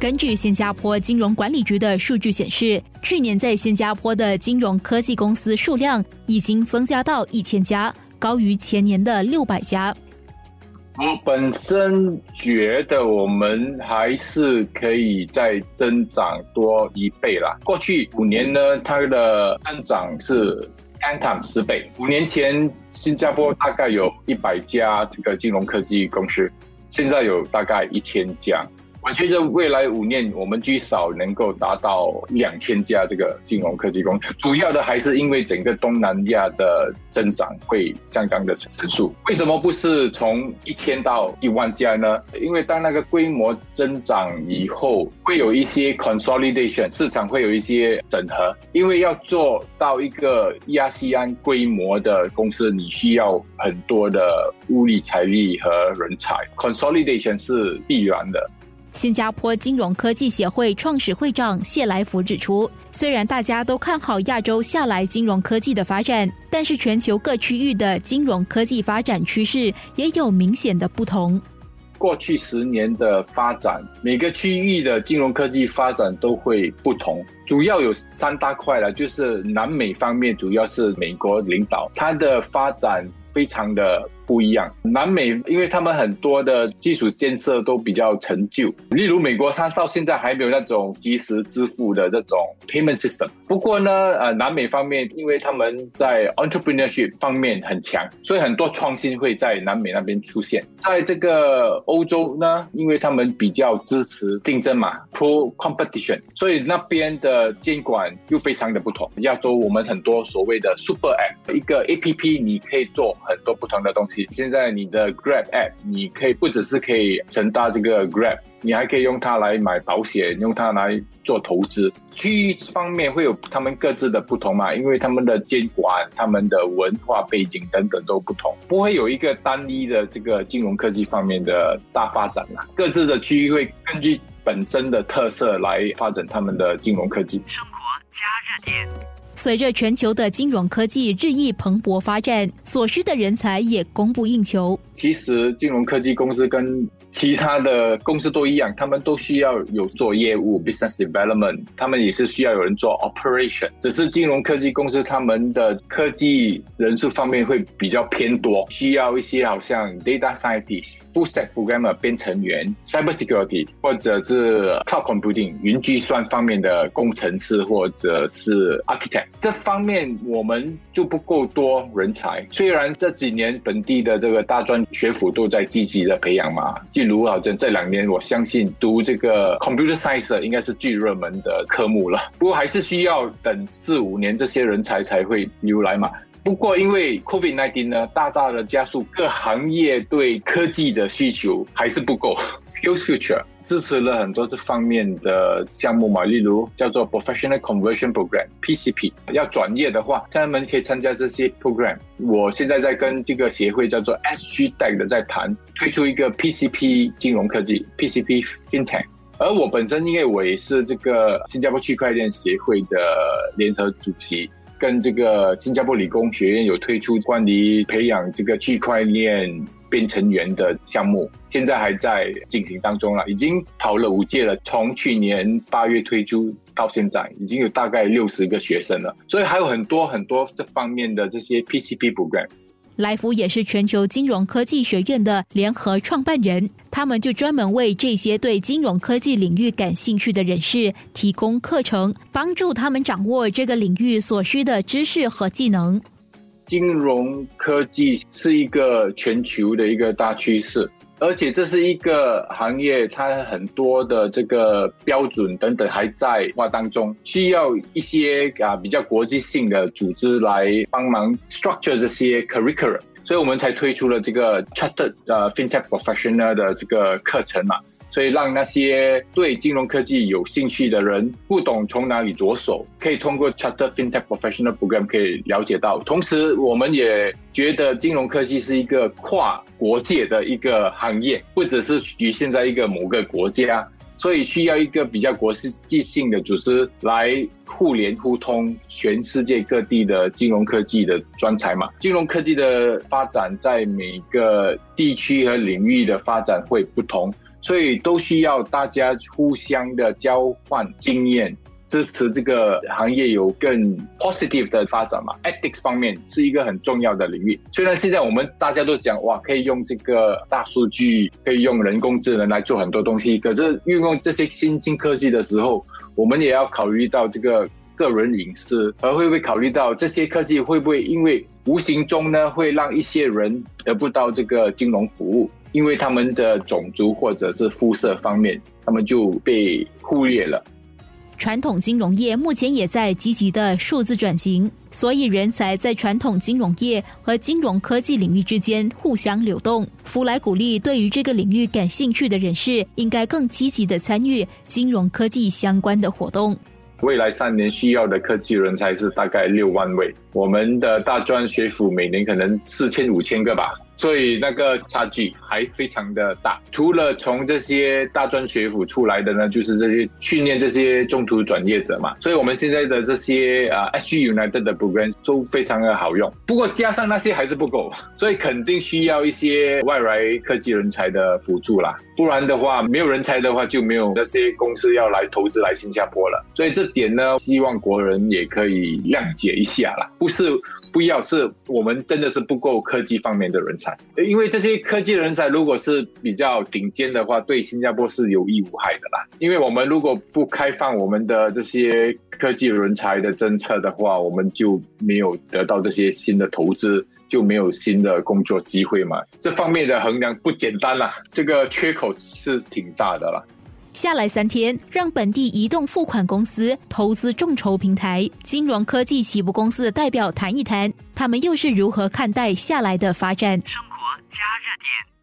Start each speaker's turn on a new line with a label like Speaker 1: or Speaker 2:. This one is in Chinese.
Speaker 1: 根据新加坡金融管理局的数据显示，去年在新加坡的金融科技公司数量已经增加到一千家，高于前年的六百家。
Speaker 2: 我本身觉得我们还是可以再增长多一倍啦。过去五年呢，它的增长是 ten times 十倍。五年前，新加坡大概有一百家这个金融科技公司，现在有大概一千家。我觉得未来五年，我们最少能够达到两千家这个金融科技公司。主要的还是因为整个东南亚的增长会相当的成熟。为什么不是从一千到一万家呢？因为当那个规模增长以后，会有一些 consolidation，市场会有一些整合。因为要做到一个亚细安规模的公司，你需要很多的物力、财力和人才，consolidation 是必然的。
Speaker 1: 新加坡金融科技协会创始会长谢来福指出，虽然大家都看好亚洲下来金融科技的发展，但是全球各区域的金融科技发展趋势也有明显的不同。
Speaker 2: 过去十年的发展，每个区域的金融科技发展都会不同，主要有三大块了，就是南美方面，主要是美国领导，它的发展非常的。不一样，南美因为他们很多的基础建设都比较陈旧，例如美国，它到现在还没有那种即时支付的这种 payment system。不过呢，呃，南美方面，因为他们在 entrepreneurship 方面很强，所以很多创新会在南美那边出现。在这个欧洲呢，因为他们比较支持竞争嘛，pro competition，所以那边的监管又非常的不同。亚洲我们很多所谓的 super app，一个 A P P 你可以做很多不同的东西。现在你的 Grab App，你可以不只是可以乘搭这个 Grab，你还可以用它来买保险，用它来做投资。区域方面会有他们各自的不同嘛？因为他们的监管、他们的文化背景等等都不同，不会有一个单一的这个金融科技方面的大发展啦。各自的区域会根据本身的特色来发展他们的金融科技。生活加
Speaker 1: 热点。随着全球的金融科技日益蓬勃发展，所需的人才也供不应求。
Speaker 2: 其实，金融科技公司跟其他的公司都一样，他们都需要有做业务 （business development），他们也是需要有人做 operation。只是金融科技公司他们的科技人数方面会比较偏多，需要一些好像 data scientist、full stack programmer 编程员、cyber security 或者是 cloud computing 云计算方面的工程师或者是 architect。这方面我们就不够多人才。虽然这几年本地的这个大专学府都在积极的培养嘛，例如好像这两年，我相信读这个 computer science 应该是最热门的科目了。不过还是需要等四五年，这些人才才会流来嘛。不过因为 COVID nineteen 呢，大大的加速各行业对科技的需求还是不够。Skills Future。支持了很多这方面的项目嘛，例如叫做 Professional Conversion Program（PCP）。要转业的话，他们可以参加这些 program。我现在在跟这个协会叫做 SG Tech 的在谈，推出一个 PCP 金融科技 （PCP FinTech）。而我本身因为我也是这个新加坡区块链协会的联合主席，跟这个新加坡理工学院有推出关于培养这个区块链。编程员的项目现在还在进行当中了，已经跑了五届了。从去年八月推出到现在，已经有大概六十个学生了，所以还有很多很多这方面的这些 PCP program。
Speaker 1: 来福也是全球金融科技学院的联合创办人，他们就专门为这些对金融科技领域感兴趣的人士提供课程，帮助他们掌握这个领域所需的知识和技能。
Speaker 2: 金融科技是一个全球的一个大趋势，而且这是一个行业，它很多的这个标准等等还在化当中，需要一些啊比较国际性的组织来帮忙 structure 这些 curriculum，所以我们才推出了这个 chartered 呃 fintech professional 的这个课程嘛。所以让那些对金融科技有兴趣的人不懂从哪里着手，可以通过 Charter FinTech Professional Program 可以了解到。同时，我们也觉得金融科技是一个跨国界的一个行业，不只是局限在一个某个国家，所以需要一个比较国际性的组织来互联互通全世界各地的金融科技的专才嘛。金融科技的发展在每个地区和领域的发展会不同。所以都需要大家互相的交换经验。支持这个行业有更 positive 的发展嘛？Ethics 方面是一个很重要的领域。虽然现在我们大家都讲哇，可以用这个大数据，可以用人工智能来做很多东西，可是运用这些新兴科技的时候，我们也要考虑到这个个人隐私，而会不会考虑到这些科技会不会因为无形中呢，会让一些人得不到这个金融服务，因为他们的种族或者是肤色方面，他们就被忽略了。
Speaker 1: 传统金融业目前也在积极的数字转型，所以人才在传统金融业和金融科技领域之间互相流动。福来鼓励对于这个领域感兴趣的人士，应该更积极的参与金融科技相关的活动。
Speaker 2: 未来三年需要的科技人才是大概六万位，我们的大专学府每年可能四千五千个吧。所以那个差距还非常的大。除了从这些大专学府出来的呢，就是这些训练这些中途转业者嘛。所以我们现在的这些啊，SG United 的 program 都非常的好用。不过加上那些还是不够，所以肯定需要一些外来科技人才的辅助啦。不然的话，没有人才的话，就没有那些公司要来投资来新加坡了。所以这点呢，希望国人也可以谅解一下啦。不是。不要是我们真的是不够科技方面的人才，因为这些科技人才如果是比较顶尖的话，对新加坡是有益无害的啦。因为我们如果不开放我们的这些科技人才的政策的话，我们就没有得到这些新的投资，就没有新的工作机会嘛。这方面的衡量不简单啦，这个缺口是挺大的啦。
Speaker 1: 下来三天，让本地移动付款公司、投资众筹平台、金融科技起步公司的代表谈一谈，他们又是如何看待下来的发展？生活加热点。